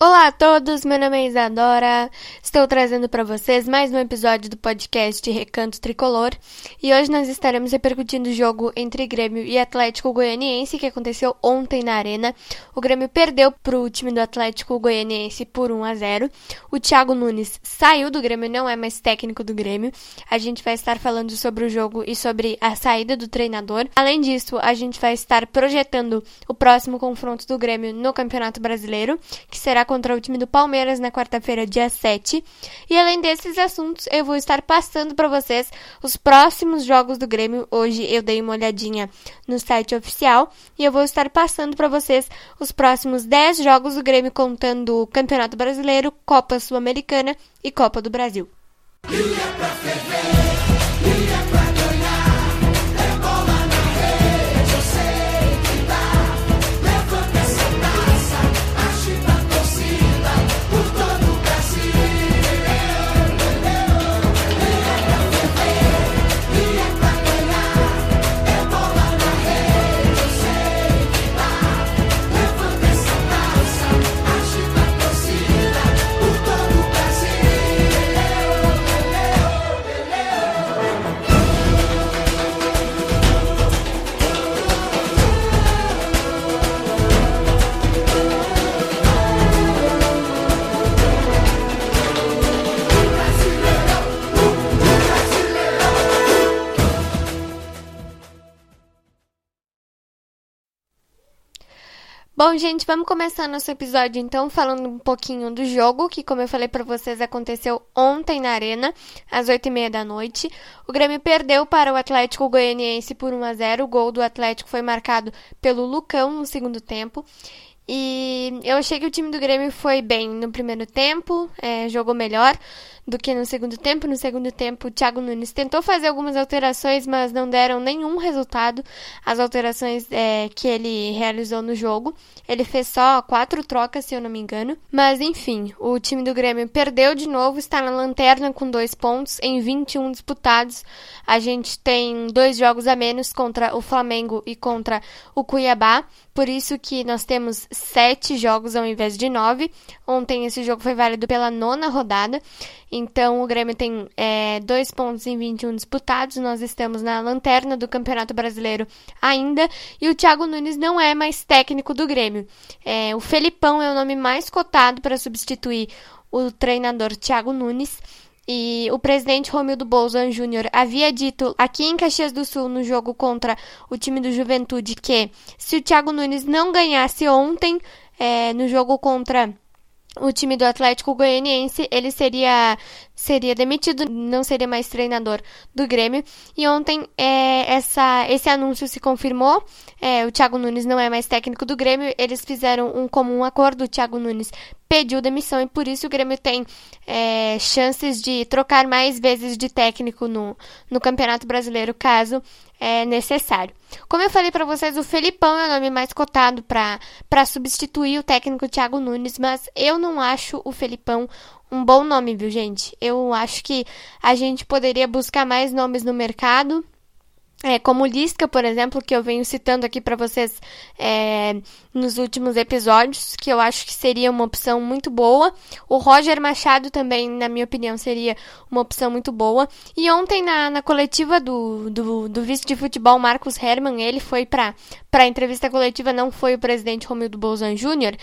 Olá a todos, meu nome é Isadora. Estou trazendo para vocês mais um episódio do podcast Recanto Tricolor e hoje nós estaremos repercutindo o jogo entre Grêmio e Atlético Goianiense que aconteceu ontem na Arena. O Grêmio perdeu para o time do Atlético Goianiense por 1 a 0. O Thiago Nunes saiu do Grêmio, não é mais técnico do Grêmio. A gente vai estar falando sobre o jogo e sobre a saída do treinador. Além disso, a gente vai estar projetando o próximo confronto do Grêmio no Campeonato Brasileiro, que será contra o time do Palmeiras na quarta-feira, dia 7. E além desses assuntos, eu vou estar passando para vocês os próximos jogos do Grêmio. Hoje eu dei uma olhadinha no site oficial e eu vou estar passando para vocês os próximos 10 jogos do Grêmio contando o Campeonato Brasileiro, Copa Sul-Americana e Copa do Brasil. Bom, gente, vamos começar nosso episódio então falando um pouquinho do jogo, que como eu falei para vocês, aconteceu ontem na Arena, às oito e meia da noite. O Grêmio perdeu para o Atlético Goianiense por 1 a 0 O gol do Atlético foi marcado pelo Lucão no segundo tempo. E eu achei que o time do Grêmio foi bem no primeiro tempo, é, jogou melhor do que no segundo tempo. No segundo tempo, o Thiago Nunes tentou fazer algumas alterações, mas não deram nenhum resultado as alterações é, que ele realizou no jogo. Ele fez só quatro trocas, se eu não me engano. Mas enfim, o time do Grêmio perdeu de novo, está na lanterna com dois pontos em 21 disputados. A gente tem dois jogos a menos contra o Flamengo e contra o Cuiabá. Por isso que nós temos sete jogos ao invés de nove. Ontem esse jogo foi válido pela nona rodada. Então o Grêmio tem é, dois pontos em 21 disputados. Nós estamos na lanterna do Campeonato Brasileiro ainda. E o Thiago Nunes não é mais técnico do Grêmio. É, o Felipão é o nome mais cotado para substituir o treinador Thiago Nunes. E o presidente Romildo Bolzan Júnior havia dito aqui em Caxias do Sul, no jogo contra o time do Juventude, que se o Thiago Nunes não ganhasse ontem, é, no jogo contra o time do Atlético Goianiense, ele seria seria demitido, não seria mais treinador do Grêmio. E ontem é, essa, esse anúncio se confirmou. É, o Thiago Nunes não é mais técnico do Grêmio. Eles fizeram um comum acordo. O Thiago Nunes pediu demissão e por isso o Grêmio tem é, chances de trocar mais vezes de técnico no, no Campeonato Brasileiro, caso é necessário. Como eu falei para vocês, o Felipão é o nome mais cotado para substituir o técnico Thiago Nunes, mas eu não acho o Felipão um bom nome, viu, gente? Eu acho que a gente poderia buscar mais nomes no mercado é, como Lisca, por exemplo, que eu venho citando aqui para vocês é, nos últimos episódios, que eu acho que seria uma opção muito boa. O Roger Machado também, na minha opinião, seria uma opção muito boa. E ontem, na, na coletiva do, do, do vice de futebol, Marcos Herman, ele foi para a entrevista coletiva, não foi o presidente Romildo Bolzan Júnior.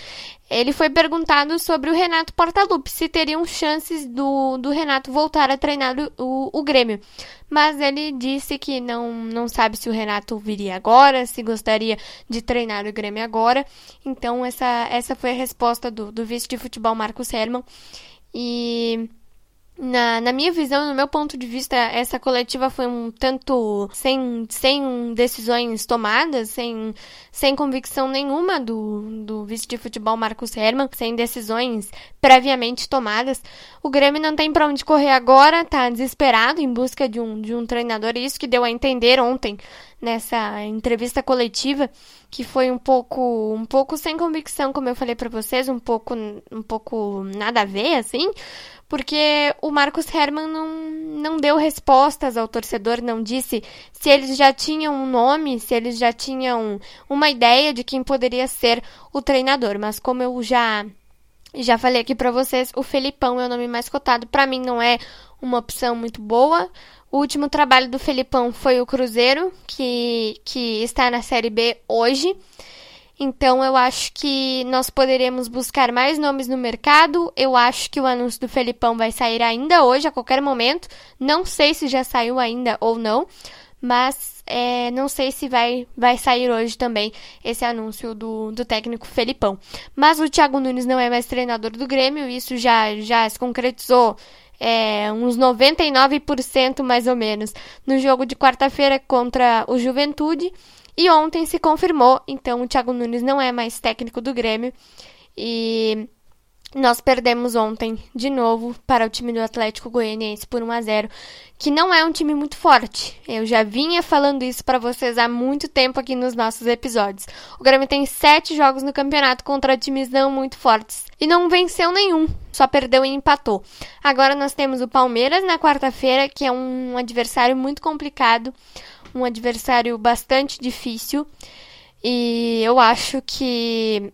Ele foi perguntado sobre o Renato Portaluppi, se teriam chances do, do Renato voltar a treinar o, o, o Grêmio mas ele disse que não, não sabe se o Renato viria agora, se gostaria de treinar o Grêmio agora. Então, essa, essa foi a resposta do, do vice de futebol Marcos Herman. E na, na minha visão, no meu ponto de vista, essa coletiva foi um tanto sem, sem decisões tomadas, sem, sem convicção nenhuma do, do vice de futebol Marcos Herman, sem decisões previamente tomadas. O Grêmio não tem para onde correr agora, tá desesperado em busca de um, de um treinador, e isso que deu a entender ontem nessa entrevista coletiva, que foi um pouco um pouco sem convicção, como eu falei para vocês, um pouco um pouco nada a ver assim porque o Marcos Herman não, não deu respostas ao torcedor, não disse se eles já tinham um nome, se eles já tinham uma ideia de quem poderia ser o treinador. Mas como eu já Já falei aqui para vocês, o Felipão é o nome mais cotado. Para mim não é uma opção muito boa. O último trabalho do Felipão foi o Cruzeiro, que, que está na Série B hoje. Então eu acho que nós poderemos buscar mais nomes no mercado. Eu acho que o anúncio do Felipão vai sair ainda hoje, a qualquer momento. Não sei se já saiu ainda ou não, mas é, não sei se vai, vai sair hoje também esse anúncio do, do técnico Felipão. Mas o Thiago Nunes não é mais treinador do Grêmio, isso já, já se concretizou é, uns 99% mais ou menos no jogo de quarta-feira contra o Juventude. E ontem se confirmou, então o Thiago Nunes não é mais técnico do Grêmio. E nós perdemos ontem de novo para o time do Atlético Goianiense por 1 a 0, que não é um time muito forte. Eu já vinha falando isso para vocês há muito tempo aqui nos nossos episódios. O Grêmio tem sete jogos no campeonato contra times não muito fortes e não venceu nenhum, só perdeu e empatou. Agora nós temos o Palmeiras na quarta-feira, que é um adversário muito complicado um adversário bastante difícil. E eu acho que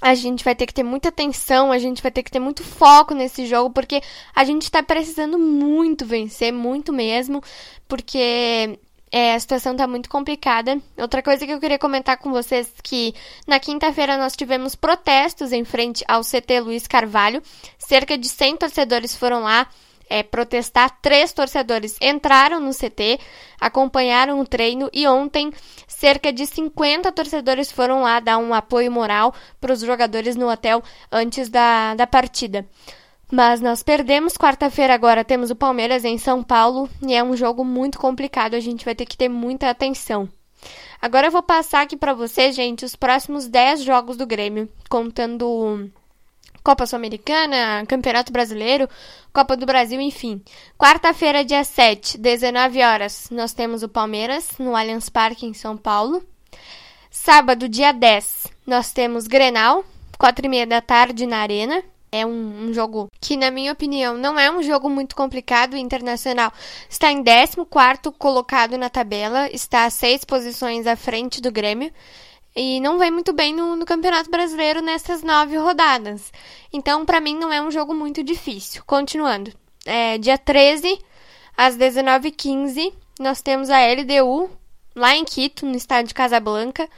a gente vai ter que ter muita atenção, a gente vai ter que ter muito foco nesse jogo, porque a gente tá precisando muito vencer, muito mesmo, porque é, a situação tá muito complicada. Outra coisa que eu queria comentar com vocês que na quinta-feira nós tivemos protestos em frente ao CT Luiz Carvalho. Cerca de 100 torcedores foram lá é, protestar, três torcedores entraram no CT, acompanharam o treino e ontem cerca de 50 torcedores foram lá dar um apoio moral para os jogadores no hotel antes da, da partida. Mas nós perdemos quarta-feira agora, temos o Palmeiras em São Paulo e é um jogo muito complicado, a gente vai ter que ter muita atenção. Agora eu vou passar aqui para vocês, gente, os próximos 10 jogos do Grêmio, contando Copa Sul-Americana, Campeonato Brasileiro, Copa do Brasil, enfim. Quarta-feira, dia 7, 19 horas, nós temos o Palmeiras no Allianz Parque em São Paulo. Sábado, dia 10, nós temos Grenal, 4 e meia da tarde na Arena. É um, um, jogo que, na minha opinião, não é um jogo muito complicado. Internacional está em 14 colocado na tabela, está a seis posições à frente do Grêmio e não vem muito bem no, no Campeonato Brasileiro nessas nove rodadas. Então, para mim, não é um jogo muito difícil. Continuando. É, dia 13, às 19h15, nós temos a LDU lá em Quito, no estádio de Casablanca,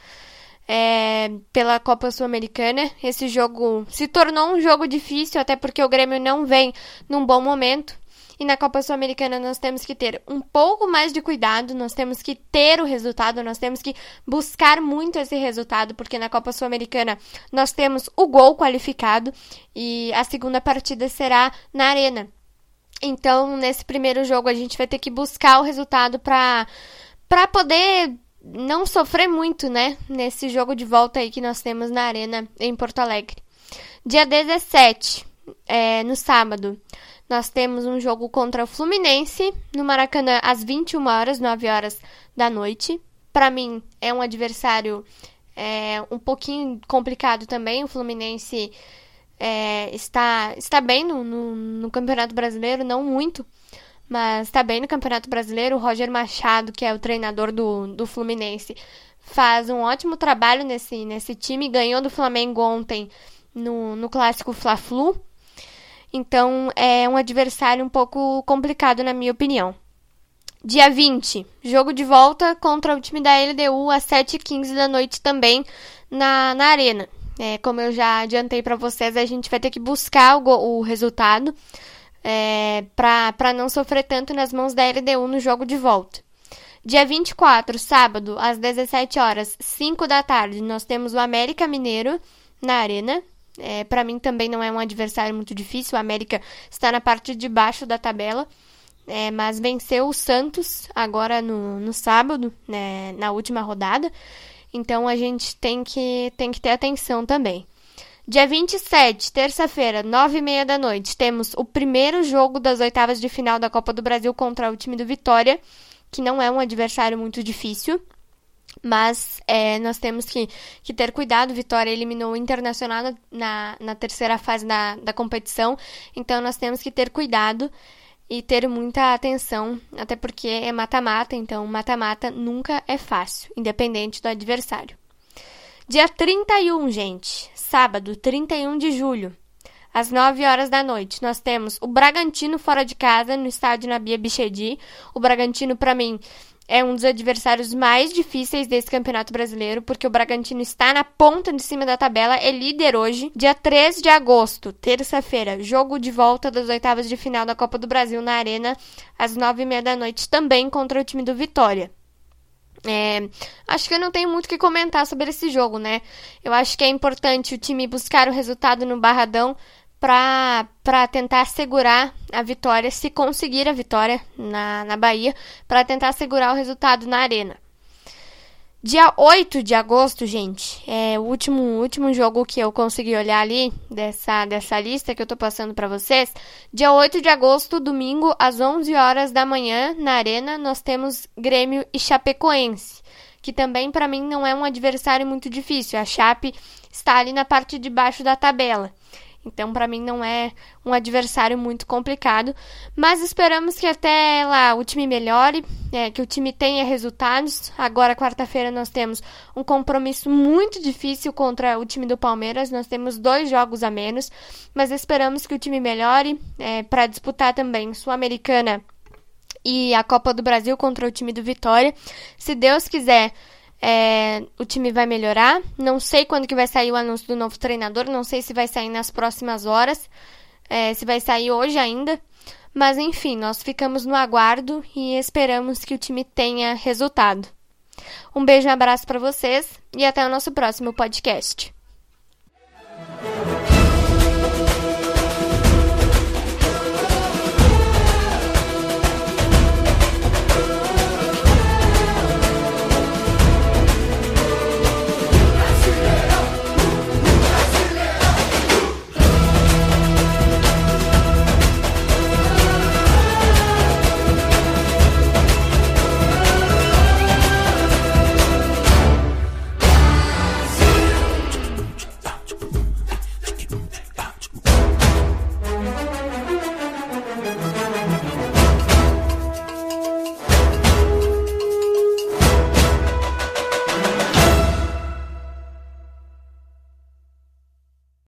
é, pela Copa Sul-Americana. Esse jogo se tornou um jogo difícil, até porque o Grêmio não vem num bom momento. E na Copa Sul-Americana nós temos que ter um pouco mais de cuidado, nós temos que ter o resultado, nós temos que buscar muito esse resultado, porque na Copa Sul-Americana nós temos o gol qualificado e a segunda partida será na Arena. Então, nesse primeiro jogo a gente vai ter que buscar o resultado para poder não sofrer muito, né, nesse jogo de volta aí que nós temos na Arena em Porto Alegre. Dia 17, é, no sábado, nós temos um jogo contra o Fluminense no Maracanã às 21 horas, 9 horas da noite. Para mim, é um adversário é, um pouquinho complicado também. O Fluminense é, está, está bem no, no, no, Campeonato Brasileiro, não muito, mas está bem no Campeonato Brasileiro. O Roger Machado, que é o treinador do, do Fluminense, faz um ótimo trabalho nesse, nesse time. Ganhou do Flamengo ontem no, no clássico Fla-Flu. Então é um adversário um pouco complicado, na minha opinião. Dia 20, jogo de volta contra o time da LDU às 7h15 da noite também na, na Arena. É, como eu já adiantei para vocês, a gente vai ter que buscar o, o resultado é, para não sofrer tanto nas mãos da LDU no jogo de volta. Dia 24, sábado, às 17 horas, 5 da tarde, nós temos o América Mineiro na Arena. É, para mim também não é um adversário muito difícil. O América está na parte de baixo da tabela, é, mas venceu o Santos agora no, no sábado, né, na última rodada. Então a gente tem que, tem que ter atenção também. Dia 27, terça-feira, nove e meia da noite, temos o primeiro jogo das oitavas de final da Copa do Brasil contra o time do Vitória, que não é um adversário muito difícil. Mas é, nós temos que, que ter cuidado. Vitória eliminou o Internacional na, na terceira fase da, da competição. Então nós temos que ter cuidado e ter muita atenção, até porque é mata-mata, então mata-mata nunca é fácil, independente do adversário. Dia 31, gente, sábado, 31 de julho, às 9 horas da noite, nós temos o Bragantino fora de casa, no estádio Nabia Bichedi. O Bragantino, para mim, é um dos adversários mais difíceis desse Campeonato Brasileiro, porque o Bragantino está na ponta de cima da tabela, é líder hoje. Dia 3 de agosto, terça-feira, jogo de volta das oitavas de final da Copa do Brasil na Arena, às nove e meia da noite, também contra o time do Vitória. É, acho que eu não tenho muito o que comentar sobre esse jogo, né? Eu acho que é importante o time buscar o resultado no Barradão para tentar segurar a vitória, se conseguir a vitória na, na Bahia, para tentar segurar o resultado na Arena. Dia 8 de agosto, gente, é o último, último jogo que eu consegui olhar ali dessa, dessa lista que eu tô passando para vocês. Dia 8 de agosto, domingo, às 11 horas da manhã, na Arena, nós temos Grêmio e Chapecoense, que também para mim não é um adversário muito difícil. A Chape está ali na parte de baixo da tabela. Então, para mim, não é um adversário muito complicado. Mas esperamos que até lá o time melhore, é, que o time tenha resultados. Agora, quarta-feira, nós temos um compromisso muito difícil contra o time do Palmeiras. Nós temos dois jogos a menos, mas esperamos que o time melhore é, para disputar também Sul-Americana e a Copa do Brasil contra o time do Vitória. Se Deus quiser. É, o time vai melhorar. Não sei quando que vai sair o anúncio do novo treinador. Não sei se vai sair nas próximas horas. É, se vai sair hoje ainda. Mas enfim, nós ficamos no aguardo e esperamos que o time tenha resultado. Um beijo e um abraço para vocês e até o nosso próximo podcast.